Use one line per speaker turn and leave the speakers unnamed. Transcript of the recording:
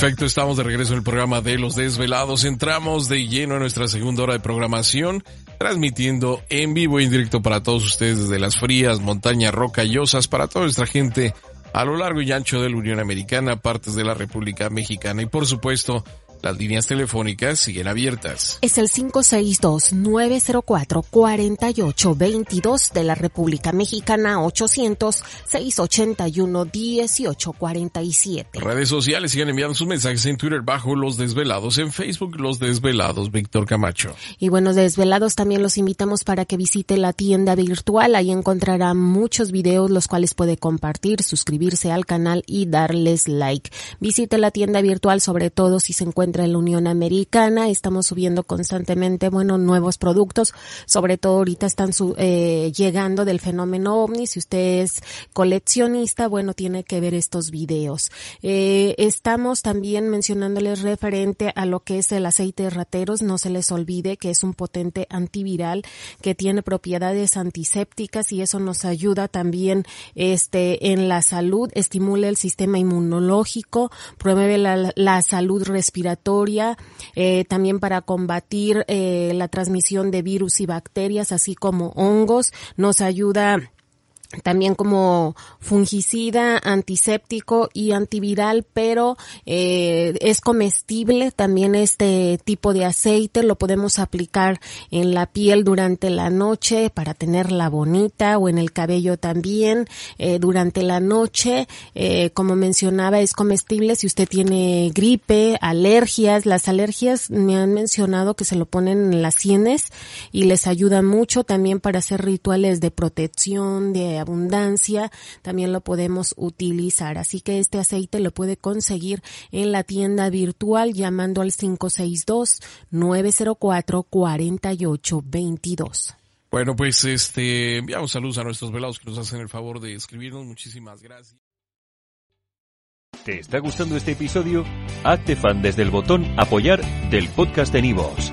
Perfecto, estamos de regreso en el programa de Los Desvelados. Entramos de lleno en nuestra segunda hora de programación, transmitiendo en vivo e indirecto para todos ustedes desde las frías montañas rocallosas, para toda nuestra gente a lo largo y ancho de la Unión Americana, partes de la República Mexicana y por supuesto las líneas telefónicas siguen abiertas.
Es el 562-904-4822 de la República Mexicana, 800-681-1847.
Redes sociales siguen enviando sus mensajes en Twitter bajo Los Desvelados, en Facebook Los Desvelados, Víctor Camacho.
Y bueno, Desvelados también los invitamos para que visite la tienda virtual. Ahí encontrará muchos videos los cuales puede compartir, suscribirse al canal y darles like. Visite la tienda virtual sobre todo si se encuentra en la Unión Americana. Estamos subiendo constantemente, bueno, nuevos productos. Sobre todo ahorita están su, eh, llegando del fenómeno ovni. Si usted es coleccionista, bueno, tiene que ver estos videos. Eh, estamos también mencionándoles referente a lo que es el aceite de rateros. No se les olvide que es un potente antiviral que tiene propiedades antisépticas y eso nos ayuda también este en la salud, estimula el sistema inmunológico, promueve la, la salud eh, también para combatir eh, la transmisión de virus y bacterias, así como hongos, nos ayuda también como fungicida, antiséptico y antiviral, pero eh, es comestible también este tipo de aceite, lo podemos aplicar en la piel durante la noche para tenerla bonita o en el cabello también eh, durante la noche, eh, como mencionaba es comestible si usted tiene gripe, alergias, las alergias me han mencionado que se lo ponen en las sienes y les ayuda mucho también para hacer rituales de protección, de abundancia, también lo podemos utilizar. Así que este aceite lo puede conseguir en la tienda virtual llamando al 562-904-4822.
Bueno, pues este, enviamos saludos a nuestros velados que nos hacen el favor de escribirnos. Muchísimas gracias.
¿Te está gustando este episodio? Hazte fan desde el botón apoyar del podcast de Nivos.